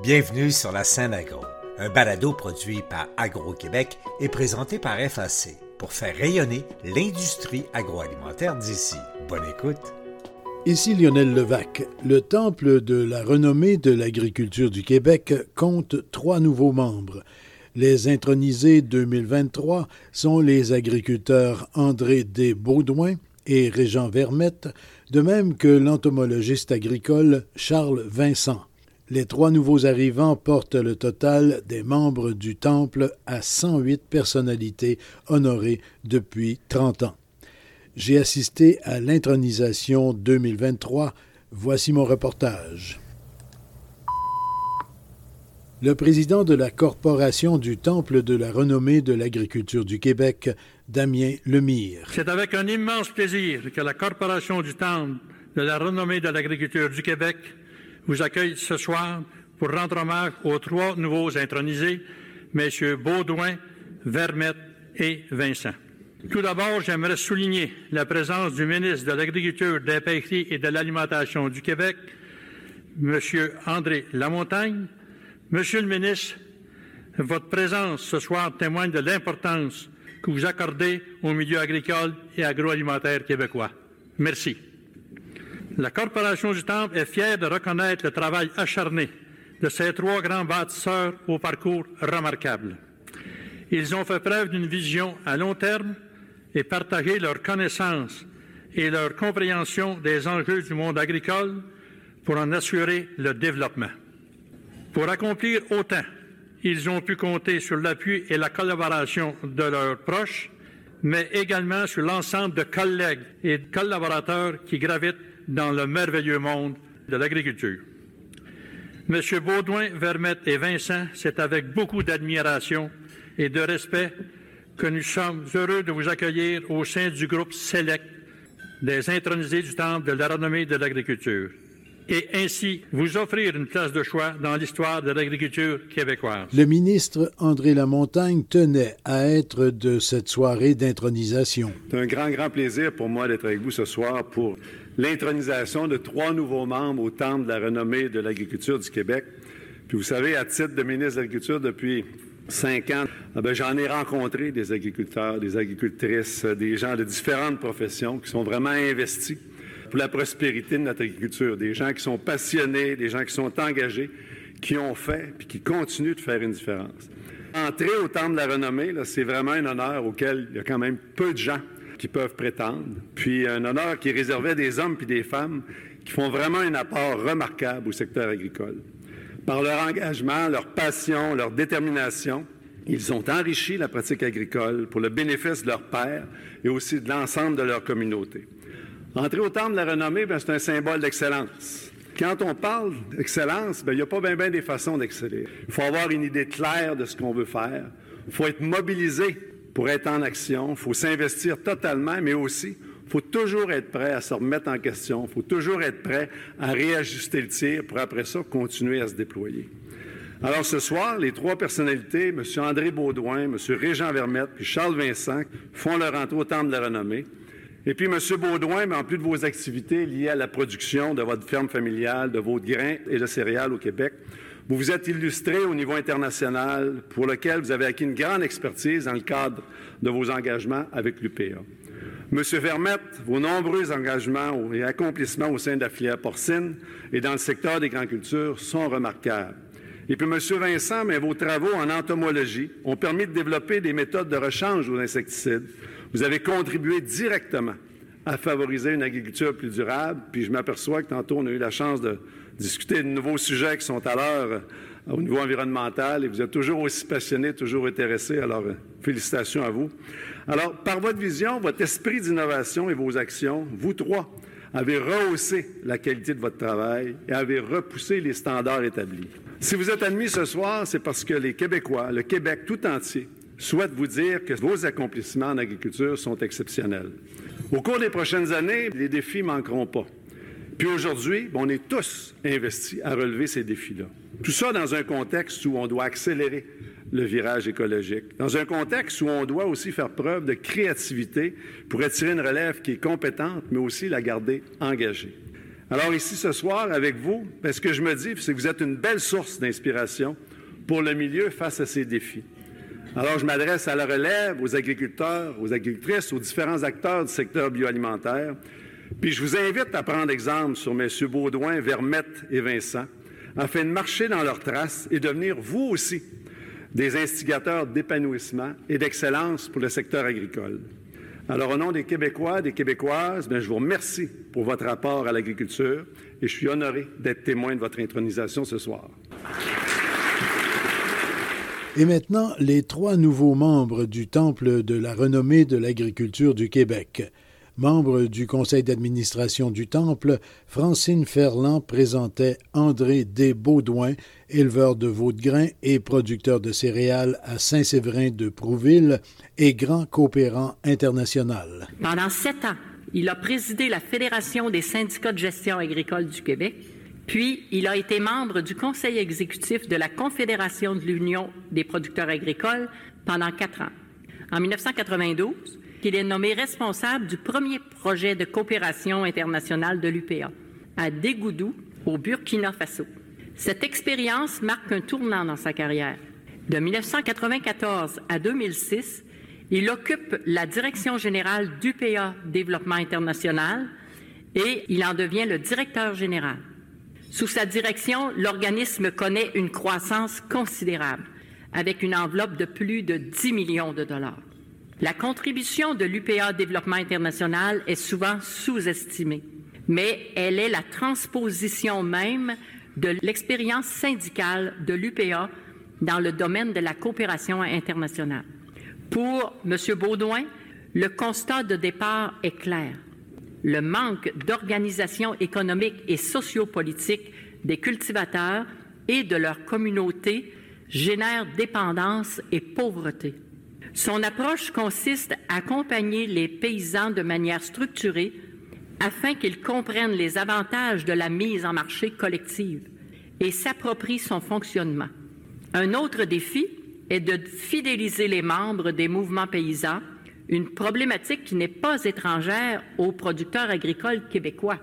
Bienvenue sur la scène agro, un balado produit par Agro-Québec et présenté par FAC pour faire rayonner l'industrie agroalimentaire d'ici. Bonne écoute. Ici Lionel Levac. Le Temple de la renommée de l'agriculture du Québec compte trois nouveaux membres. Les intronisés 2023 sont les agriculteurs André D. Baudouin et Régent Vermette, de même que l'entomologiste agricole Charles Vincent. Les trois nouveaux arrivants portent le total des membres du Temple à 108 personnalités honorées depuis 30 ans. J'ai assisté à l'intronisation 2023. Voici mon reportage. Le président de la Corporation du Temple de la renommée de l'agriculture du Québec, Damien Lemire. C'est avec un immense plaisir que la Corporation du Temple de la renommée de l'agriculture du Québec vous accueille ce soir pour rendre hommage aux trois nouveaux intronisés, messieurs Baudouin, Vermette et Vincent. Tout d'abord, j'aimerais souligner la présence du ministre de l'Agriculture, de la Pêcherie et de l'Alimentation du Québec, M. André Lamontagne. Monsieur le ministre, votre présence ce soir témoigne de l'importance que vous accordez au milieu agricole et agroalimentaire québécois. Merci. La Corporation du Temple est fière de reconnaître le travail acharné de ces trois grands bâtisseurs au parcours remarquable. Ils ont fait preuve d'une vision à long terme et partagé leur connaissance et leur compréhension des enjeux du monde agricole pour en assurer le développement. Pour accomplir autant, ils ont pu compter sur l'appui et la collaboration de leurs proches, mais également sur l'ensemble de collègues et de collaborateurs qui gravitent dans le merveilleux monde de l'agriculture. Monsieur Baudouin, Vermette et Vincent, c'est avec beaucoup d'admiration et de respect que nous sommes heureux de vous accueillir au sein du groupe SELECT des intronisés du Temple de la renommée de l'agriculture et ainsi vous offrir une place de choix dans l'histoire de l'agriculture québécoise. Le ministre André Lamontagne tenait à être de cette soirée d'intronisation. C'est un grand, grand plaisir pour moi d'être avec vous ce soir pour l'intronisation de trois nouveaux membres au Temple de la renommée de l'agriculture du Québec. Puis vous savez, à titre de ministre de l'Agriculture depuis cinq ans, ah ben, j'en ai rencontré des agriculteurs, des agricultrices, des gens de différentes professions qui sont vraiment investis pour la prospérité de notre agriculture, des gens qui sont passionnés, des gens qui sont engagés, qui ont fait puis qui continuent de faire une différence. Entrer au Temple de la renommée, c'est vraiment un honneur auquel il y a quand même peu de gens qui peuvent prétendre, puis un honneur qui est réservé à des hommes puis des femmes qui font vraiment un apport remarquable au secteur agricole. Par leur engagement, leur passion, leur détermination, ils ont enrichi la pratique agricole pour le bénéfice de leurs pairs et aussi de l'ensemble de leur communauté. Entrer au temple de la renommée, ben, c'est un symbole d'excellence. Quand on parle d'excellence, ben, il n'y a pas bien des façons d'exceller. Il faut avoir une idée claire de ce qu'on veut faire. Il faut être mobilisé pour être en action. Il faut s'investir totalement, mais aussi, il faut toujours être prêt à se remettre en question. Il faut toujours être prêt à réajuster le tir pour après ça continuer à se déployer. Alors ce soir, les trois personnalités, M. André Baudouin, M. Régent Vermette puis Charles Vincent, font leur entrée au Temple de la renommée. Et puis, M. Baudouin, mais en plus de vos activités liées à la production de votre ferme familiale, de vos grains et de céréales au Québec, vous vous êtes illustré au niveau international, pour lequel vous avez acquis une grande expertise dans le cadre de vos engagements avec l'UPA. M. Vermette, vos nombreux engagements et accomplissements au sein de la filière porcine et dans le secteur des grandes cultures sont remarquables. Et puis, M. Vincent, mais vos travaux en entomologie ont permis de développer des méthodes de rechange aux insecticides vous avez contribué directement à favoriser une agriculture plus durable. Puis je m'aperçois que tantôt, on a eu la chance de discuter de nouveaux sujets qui sont à l'heure euh, au niveau environnemental et vous êtes toujours aussi passionné, toujours intéressé. Alors, euh, félicitations à vous. Alors, par votre vision, votre esprit d'innovation et vos actions, vous trois avez rehaussé la qualité de votre travail et avez repoussé les standards établis. Si vous êtes admis ce soir, c'est parce que les Québécois, le Québec tout entier, souhaite vous dire que vos accomplissements en agriculture sont exceptionnels. Au cours des prochaines années, les défis manqueront pas. Puis aujourd'hui, on est tous investis à relever ces défis-là. Tout ça dans un contexte où on doit accélérer le virage écologique, dans un contexte où on doit aussi faire preuve de créativité pour attirer une relève qui est compétente, mais aussi la garder engagée. Alors ici ce soir avec vous, ben, ce que je me dis, c'est que vous êtes une belle source d'inspiration pour le milieu face à ces défis. Alors je m'adresse à la relève, aux agriculteurs, aux agricultrices, aux différents acteurs du secteur bioalimentaire. Puis je vous invite à prendre exemple sur M. Baudouin, Vermette et Vincent, afin de marcher dans leurs traces et devenir vous aussi des instigateurs d'épanouissement et d'excellence pour le secteur agricole. Alors, au nom des Québécois, des Québécoises, je vous remercie pour votre rapport à l'agriculture et je suis honoré d'être témoin de votre intronisation ce soir. Et maintenant, les trois nouveaux membres du Temple de la renommée de l'agriculture du Québec. Membre du conseil d'administration du Temple, Francine Ferland présentait André Desbaudouin, éleveur de veaux de et producteur de céréales à Saint-Séverin de Prouville et grand coopérant international. Pendant sept ans, il a présidé la Fédération des syndicats de gestion agricole du Québec, puis il a été membre du conseil exécutif de la Confédération de l'Union des producteurs agricoles pendant quatre ans. En 1992, qu'il est nommé responsable du premier projet de coopération internationale de l'UPA à Dégoudou, au Burkina Faso. Cette expérience marque un tournant dans sa carrière. De 1994 à 2006, il occupe la direction générale d'UPA Développement international et il en devient le directeur général. Sous sa direction, l'organisme connaît une croissance considérable, avec une enveloppe de plus de 10 millions de dollars. La contribution de l'UPA Développement international est souvent sous-estimée, mais elle est la transposition même de l'expérience syndicale de l'UPA dans le domaine de la coopération internationale. Pour M. Baudouin, le constat de départ est clair. Le manque d'organisation économique et sociopolitique des cultivateurs et de leur communauté génère dépendance et pauvreté. Son approche consiste à accompagner les paysans de manière structurée afin qu'ils comprennent les avantages de la mise en marché collective et s'approprient son fonctionnement. Un autre défi est de fidéliser les membres des mouvements paysans, une problématique qui n'est pas étrangère aux producteurs agricoles québécois.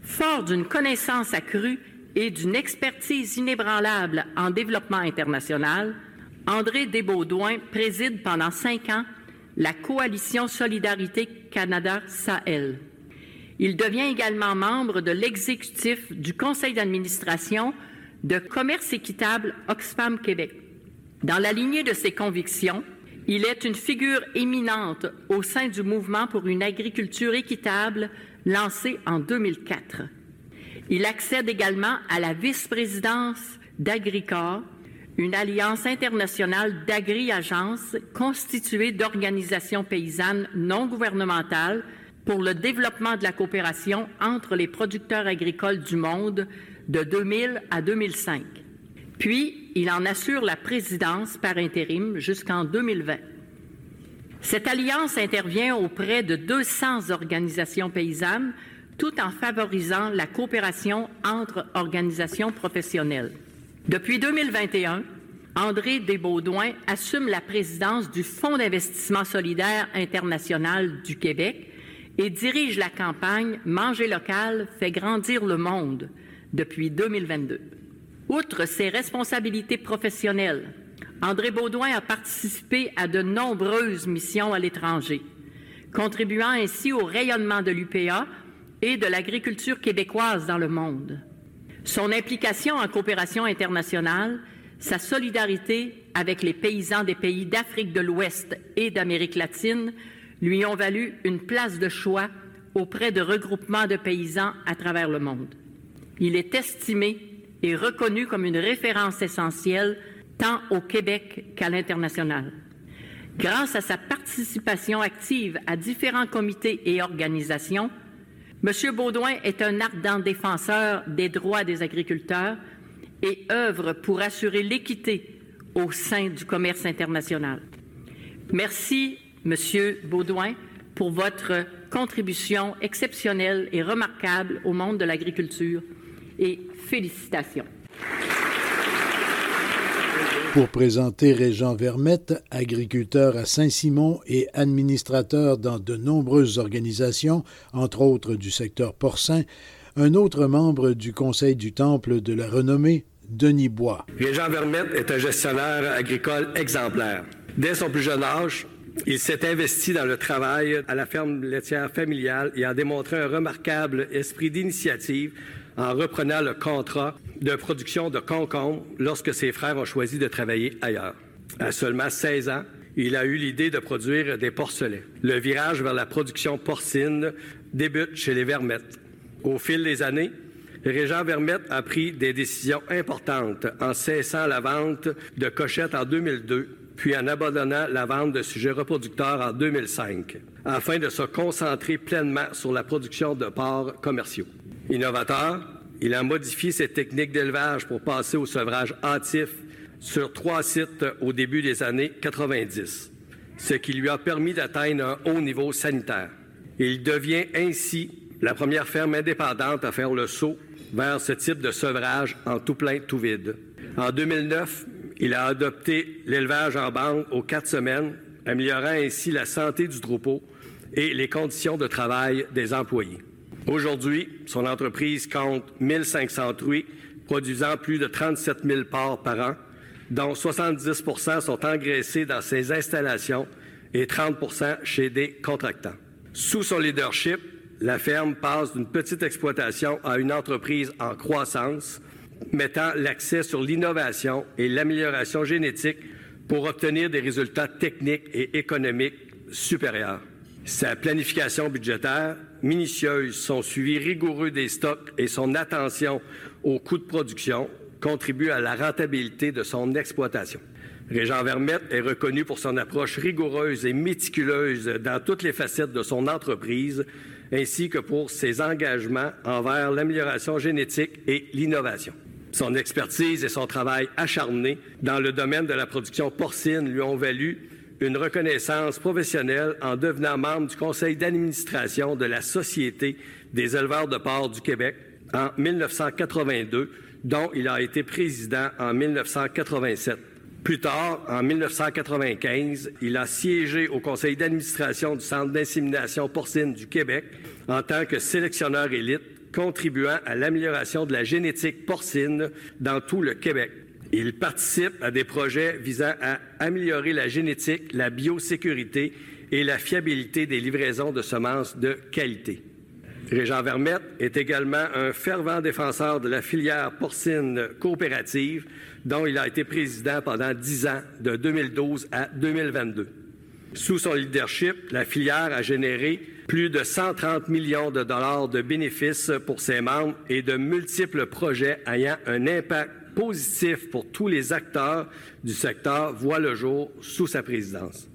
Fort d'une connaissance accrue et d'une expertise inébranlable en développement international, André Desbaudouin préside pendant cinq ans la coalition Solidarité Canada-Sahel. Il devient également membre de l'exécutif du conseil d'administration de Commerce équitable Oxfam Québec. Dans la lignée de ses convictions, il est une figure éminente au sein du mouvement pour une agriculture équitable lancé en 2004. Il accède également à la vice-présidence d'Agricor une alliance internationale d'agri-agences constituée d'organisations paysannes non gouvernementales pour le développement de la coopération entre les producteurs agricoles du monde de 2000 à 2005. Puis, il en assure la présidence par intérim jusqu'en 2020. Cette alliance intervient auprès de 200 organisations paysannes tout en favorisant la coopération entre organisations professionnelles. Depuis 2021, André Desbaudouin assume la présidence du Fonds d'investissement solidaire international du Québec et dirige la campagne Manger local fait grandir le monde depuis 2022. Outre ses responsabilités professionnelles, André Baudouin a participé à de nombreuses missions à l'étranger, contribuant ainsi au rayonnement de l'UPA et de l'agriculture québécoise dans le monde. Son implication en coopération internationale, sa solidarité avec les paysans des pays d'Afrique de l'Ouest et d'Amérique latine lui ont valu une place de choix auprès de regroupements de paysans à travers le monde. Il est estimé et reconnu comme une référence essentielle tant au Québec qu'à l'international. Grâce à sa participation active à différents comités et organisations, M. Baudouin est un ardent défenseur des droits des agriculteurs et œuvre pour assurer l'équité au sein du commerce international. Merci, M. Baudouin, pour votre contribution exceptionnelle et remarquable au monde de l'agriculture et félicitations. Pour présenter Régent Vermette, agriculteur à Saint-Simon et administrateur dans de nombreuses organisations, entre autres du secteur porcin, un autre membre du Conseil du Temple de la renommée, Denis Bois. Régent Vermette est un gestionnaire agricole exemplaire. Dès son plus jeune âge, il s'est investi dans le travail à la ferme laitière familiale et a démontré un remarquable esprit d'initiative en reprenant le contrat de production de concombres lorsque ses frères ont choisi de travailler ailleurs. À seulement 16 ans, il a eu l'idée de produire des porcelets. Le virage vers la production porcine débute chez les Vermettes. Au fil des années, Régent Vermette a pris des décisions importantes en cessant la vente de cochettes en 2002, puis en abandonnant la vente de sujets reproducteurs en 2005, afin de se concentrer pleinement sur la production de porcs commerciaux. Innovateur, il a modifié ses techniques d'élevage pour passer au sevrage hâtif sur trois sites au début des années 90, ce qui lui a permis d'atteindre un haut niveau sanitaire. Il devient ainsi la première ferme indépendante à faire le saut vers ce type de sevrage en tout plein, tout vide. En 2009, il a adopté l'élevage en bande aux quatre semaines, améliorant ainsi la santé du troupeau et les conditions de travail des employés. Aujourd'hui, son entreprise compte 1500 truies, produisant plus de 37 000 porcs par an, dont 70% sont engraissés dans ses installations et 30% chez des contractants. Sous son leadership, la ferme passe d'une petite exploitation à une entreprise en croissance, mettant l'accès sur l'innovation et l'amélioration génétique pour obtenir des résultats techniques et économiques supérieurs. Sa planification budgétaire minutieuse, son suivi rigoureux des stocks et son attention aux coûts de production contribuent à la rentabilité de son exploitation. Régent Vermette est reconnu pour son approche rigoureuse et méticuleuse dans toutes les facettes de son entreprise, ainsi que pour ses engagements envers l'amélioration génétique et l'innovation. Son expertise et son travail acharné dans le domaine de la production porcine lui ont valu une reconnaissance professionnelle en devenant membre du conseil d'administration de la Société des éleveurs de porc du Québec en 1982, dont il a été président en 1987. Plus tard, en 1995, il a siégé au conseil d'administration du Centre d'insémination porcine du Québec en tant que sélectionneur élite, contribuant à l'amélioration de la génétique porcine dans tout le Québec. Il participe à des projets visant à améliorer la génétique, la biosécurité et la fiabilité des livraisons de semences de qualité. Régent Vermette est également un fervent défenseur de la filière porcine coopérative, dont il a été président pendant dix ans, de 2012 à 2022. Sous son leadership, la filière a généré plus de 130 millions de dollars de bénéfices pour ses membres et de multiples projets ayant un impact positif pour tous les acteurs du secteur voit le jour sous sa présidence.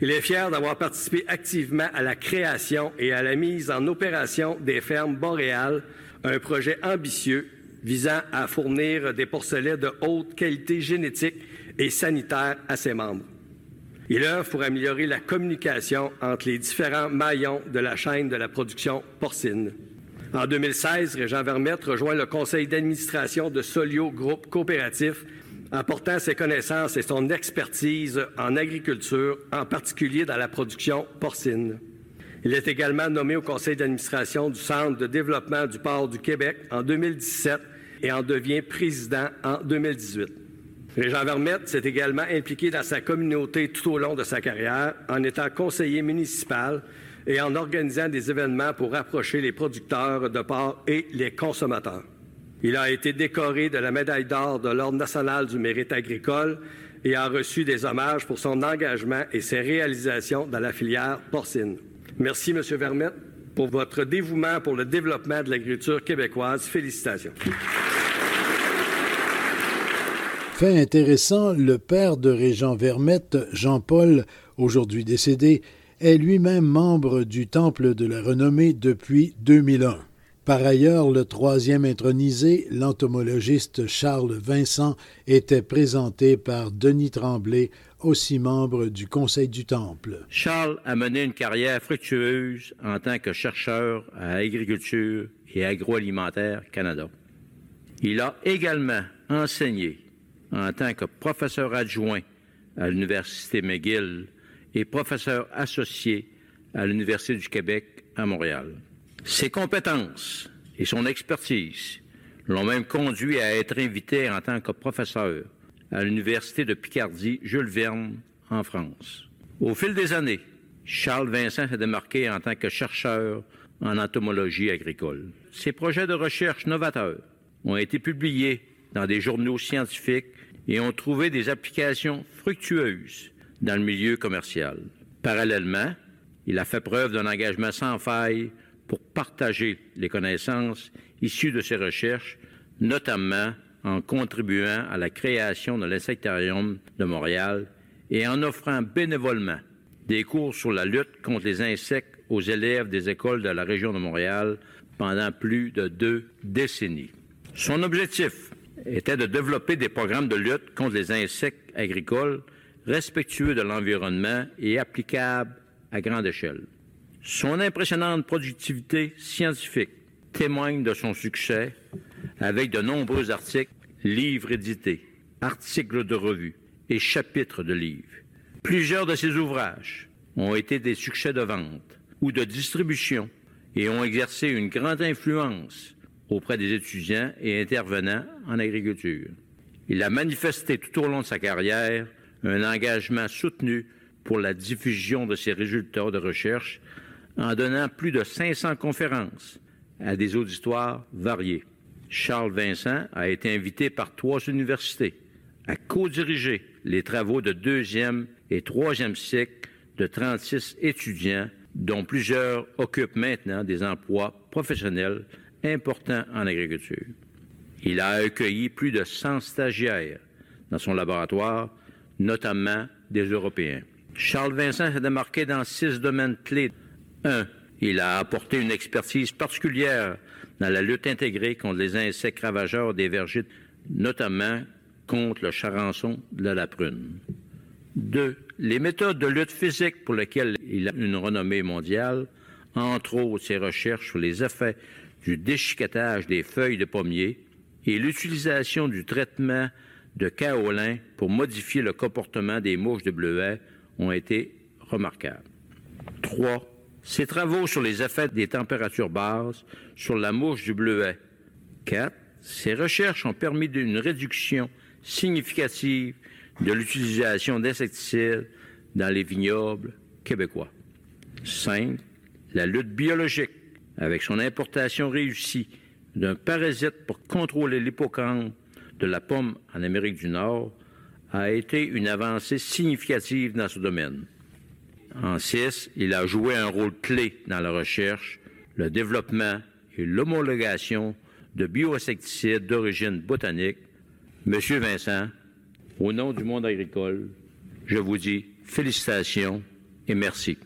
Il est fier d'avoir participé activement à la création et à la mise en opération des fermes boréales, un projet ambitieux visant à fournir des porcelets de haute qualité génétique et sanitaire à ses membres. Il œuvre pour améliorer la communication entre les différents maillons de la chaîne de la production porcine. En 2016, Régent Vermette rejoint le conseil d'administration de Solio Groupe Coopératif, apportant ses connaissances et son expertise en agriculture, en particulier dans la production porcine. Il est également nommé au conseil d'administration du Centre de développement du port du Québec en 2017 et en devient président en 2018. Régent Vermette s'est également impliqué dans sa communauté tout au long de sa carrière en étant conseiller municipal et en organisant des événements pour rapprocher les producteurs de porc et les consommateurs. Il a été décoré de la médaille d'or de l'Ordre national du mérite agricole et a reçu des hommages pour son engagement et ses réalisations dans la filière porcine. Merci, M. Vermette, pour votre dévouement pour le développement de l'agriculture québécoise. Félicitations. Fait intéressant, le père de Régent Vermette, Jean-Paul, aujourd'hui décédé, est lui-même membre du Temple de la Renommée depuis 2001. Par ailleurs, le troisième intronisé, l'entomologiste Charles Vincent, était présenté par Denis Tremblay, aussi membre du Conseil du Temple. Charles a mené une carrière fructueuse en tant que chercheur à Agriculture et Agroalimentaire Canada. Il a également enseigné en tant que professeur adjoint à l'Université McGill et professeur associé à l'Université du Québec à Montréal. Ses compétences et son expertise l'ont même conduit à être invité en tant que professeur à l'Université de Picardie Jules Verne en France. Au fil des années, Charles Vincent s'est démarqué en tant que chercheur en entomologie agricole. Ses projets de recherche novateurs ont été publiés dans des journaux scientifiques et ont trouvé des applications fructueuses dans le milieu commercial. Parallèlement, il a fait preuve d'un engagement sans faille pour partager les connaissances issues de ses recherches, notamment en contribuant à la création de l'insectarium de Montréal et en offrant bénévolement des cours sur la lutte contre les insectes aux élèves des écoles de la région de Montréal pendant plus de deux décennies. Son objectif était de développer des programmes de lutte contre les insectes agricoles respectueux de l'environnement et applicables à grande échelle. Son impressionnante productivité scientifique témoigne de son succès avec de nombreux articles, livres édités, articles de revues et chapitres de livres. Plusieurs de ses ouvrages ont été des succès de vente ou de distribution et ont exercé une grande influence auprès des étudiants et intervenants en agriculture. Il a manifesté tout au long de sa carrière un engagement soutenu pour la diffusion de ses résultats de recherche en donnant plus de 500 conférences à des auditoires variés. Charles Vincent a été invité par trois universités à co-diriger les travaux de deuxième et troisième cycle de 36 étudiants, dont plusieurs occupent maintenant des emplois professionnels importants en agriculture. Il a accueilli plus de 100 stagiaires dans son laboratoire, notamment des Européens. Charles Vincent s'est démarqué dans six domaines clés. Un, il a apporté une expertise particulière dans la lutte intégrée contre les insectes ravageurs des vergers, notamment contre le charançon de la prune. Deux, les méthodes de lutte physique pour lesquelles il a une renommée mondiale, entre autres ses recherches sur les effets du déchiquetage des feuilles de pommier et l'utilisation du traitement de kaolin pour modifier le comportement des mouches de bleuet ont été remarquables. Trois, ses travaux sur les effets des températures basses sur la mouche du bleuet. 4. Ses recherches ont permis une réduction significative de l'utilisation d'insecticides dans les vignobles québécois. 5. La lutte biologique, avec son importation réussie d'un parasite pour contrôler l'hippocampe de la pomme en Amérique du Nord, a été une avancée significative dans ce domaine. En 6, il a joué un rôle clé dans la recherche, le développement et l'homologation de bioinsecticides d'origine botanique. Monsieur Vincent, au nom du monde agricole, je vous dis félicitations et merci.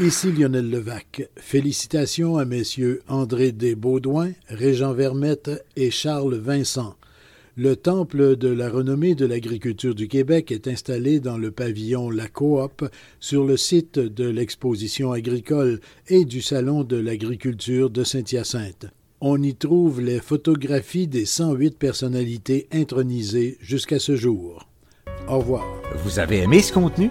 Ici Lionel Levac. Félicitations à messieurs André Desbaudouin, Régent Vermette et Charles Vincent. Le temple de la renommée de l'agriculture du Québec est installé dans le pavillon La Coop sur le site de l'exposition agricole et du salon de l'agriculture de Saint-Hyacinthe. On y trouve les photographies des 108 personnalités intronisées jusqu'à ce jour. Au revoir. Vous avez aimé ce contenu?